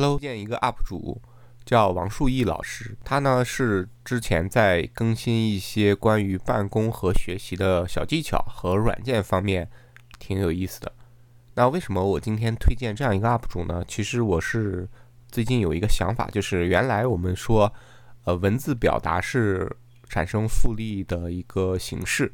Hello，见一个 UP 主叫王树义老师，他呢是之前在更新一些关于办公和学习的小技巧和软件方面，挺有意思的。那为什么我今天推荐这样一个 UP 主呢？其实我是最近有一个想法，就是原来我们说，呃，文字表达是产生复利的一个形式。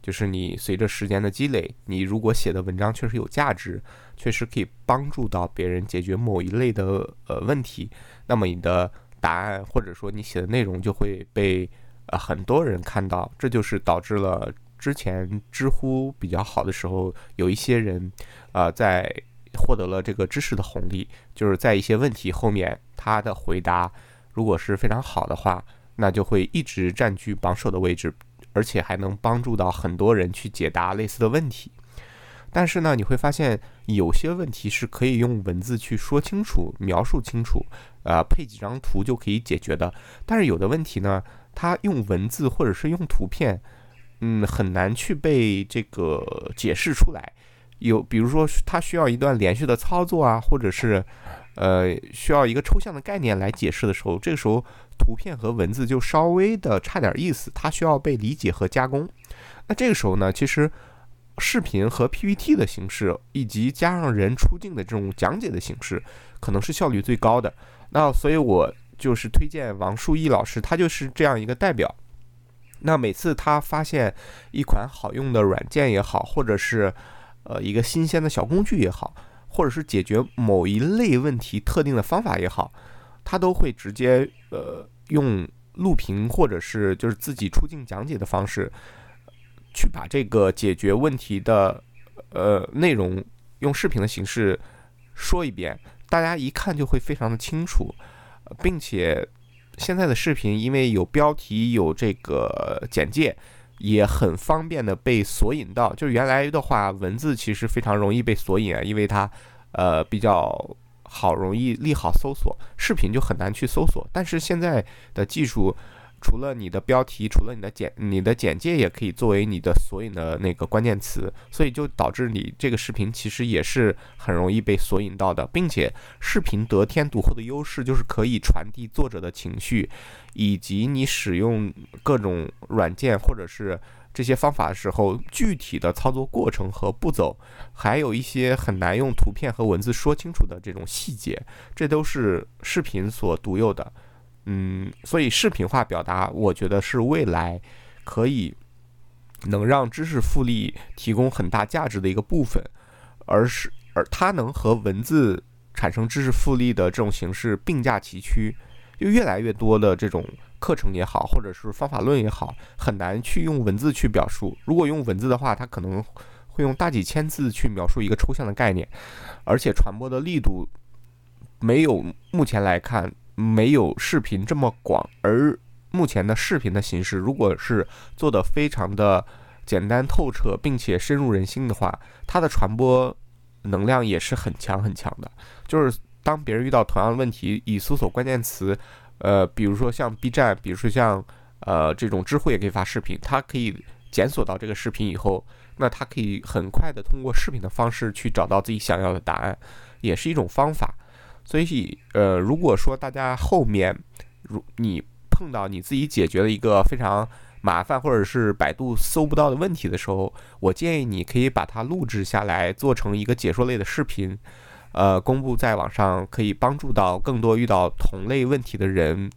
就是你随着时间的积累，你如果写的文章确实有价值，确实可以帮助到别人解决某一类的呃问题，那么你的答案或者说你写的内容就会被呃很多人看到。这就是导致了之前知乎比较好的时候，有一些人啊在获得了这个知识的红利，就是在一些问题后面他的回答如果是非常好的话，那就会一直占据榜首的位置。而且还能帮助到很多人去解答类似的问题，但是呢，你会发现有些问题是可以用文字去说清楚、描述清楚，呃，配几张图就可以解决的。但是有的问题呢，它用文字或者是用图片，嗯，很难去被这个解释出来。有，比如说它需要一段连续的操作啊，或者是。呃，需要一个抽象的概念来解释的时候，这个时候图片和文字就稍微的差点意思，它需要被理解和加工。那这个时候呢，其实视频和 PPT 的形式，以及加上人出镜的这种讲解的形式，可能是效率最高的。那所以我就是推荐王树义老师，他就是这样一个代表。那每次他发现一款好用的软件也好，或者是呃一个新鲜的小工具也好。或者是解决某一类问题特定的方法也好，他都会直接呃用录屏或者是就是自己出镜讲解的方式，去把这个解决问题的呃内容用视频的形式说一遍，大家一看就会非常的清楚，并且现在的视频因为有标题有这个简介。也很方便的被索引到，就原来的话，文字其实非常容易被索引啊，因为它，呃，比较好，容易利好搜索，视频就很难去搜索，但是现在的技术。除了你的标题，除了你的简，你的简介也可以作为你的索引的那个关键词，所以就导致你这个视频其实也是很容易被索引到的，并且视频得天独厚的优势就是可以传递作者的情绪，以及你使用各种软件或者是这些方法的时候，具体的操作过程和步骤，还有一些很难用图片和文字说清楚的这种细节，这都是视频所独有的。嗯，所以视频化表达，我觉得是未来可以能让知识复利提供很大价值的一个部分，而是而它能和文字产生知识复利的这种形式并驾齐驱，就越来越多的这种课程也好，或者是方法论也好，很难去用文字去表述。如果用文字的话，它可能会用大几千字去描述一个抽象的概念，而且传播的力度没有目前来看。没有视频这么广，而目前的视频的形式，如果是做的非常的简单透彻，并且深入人心的话，它的传播能量也是很强很强的。就是当别人遇到同样的问题，以搜索关键词，呃，比如说像 B 站，比如说像呃这种知乎也可以发视频，它可以检索到这个视频以后，那它可以很快的通过视频的方式去找到自己想要的答案，也是一种方法。所以，呃，如果说大家后面，如你碰到你自己解决了一个非常麻烦或者是百度搜不到的问题的时候，我建议你可以把它录制下来，做成一个解说类的视频，呃，公布在网上，可以帮助到更多遇到同类问题的人。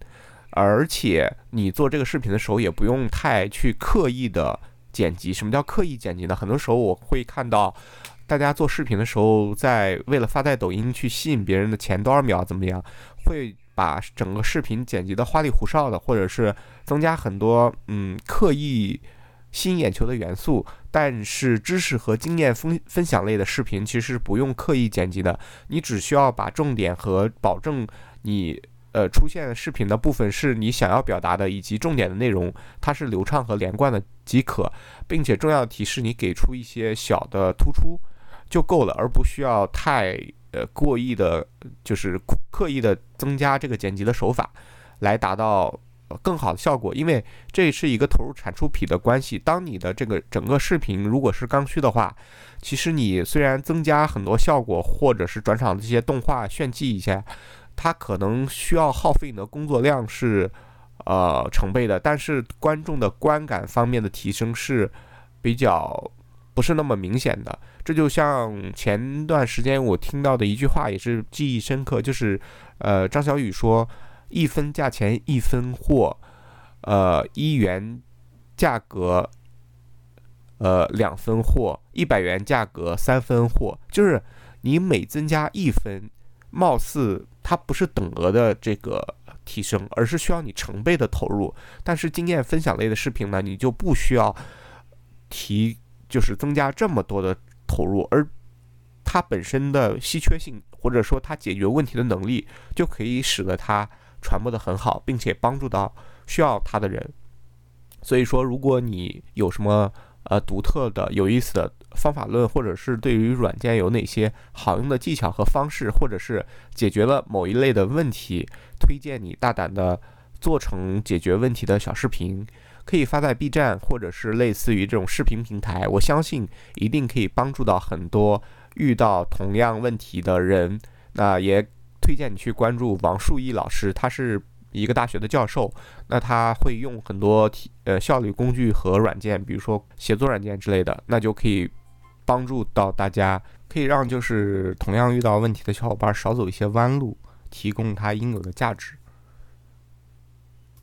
而且，你做这个视频的时候，也不用太去刻意的剪辑。什么叫刻意剪辑呢？很多时候我会看到。大家做视频的时候，在为了发在抖音去吸引别人的前多少秒怎么样，会把整个视频剪辑的花里胡哨的，或者是增加很多嗯刻意吸引眼球的元素。但是知识和经验分分享类的视频其实是不用刻意剪辑的，你只需要把重点和保证你呃出现视频的部分是你想要表达的，以及重点的内容它是流畅和连贯的即可，并且重要提示你给出一些小的突出。就够了，而不需要太呃过意的，就是刻意的增加这个剪辑的手法，来达到更好的效果。因为这是一个投入产出比的关系。当你的这个整个视频如果是刚需的话，其实你虽然增加很多效果，或者是转场这些动画炫技一下。它可能需要耗费你的工作量是呃成倍的，但是观众的观感方面的提升是比较不是那么明显的。这就像前段时间我听到的一句话，也是记忆深刻，就是呃张小雨说：“一分价钱一分货，呃一元价格。”呃，两分货，一百元价格三分货，就是你每增加一分，貌似它不是等额的这个提升，而是需要你成倍的投入。但是经验分享类的视频呢，你就不需要提，就是增加这么多的投入，而它本身的稀缺性或者说它解决问题的能力，就可以使得它传播的很好，并且帮助到需要它的人。所以说，如果你有什么，呃，独特的、有意思的方法论，或者是对于软件有哪些好用的技巧和方式，或者是解决了某一类的问题，推荐你大胆的做成解决问题的小视频，可以发在 B 站或者是类似于这种视频平台。我相信一定可以帮助到很多遇到同样问题的人。那也推荐你去关注王树义老师，他是。一个大学的教授，那他会用很多呃效率工具和软件，比如说写作软件之类的，那就可以帮助到大家，可以让就是同样遇到问题的小伙伴少走一些弯路，提供他应有的价值。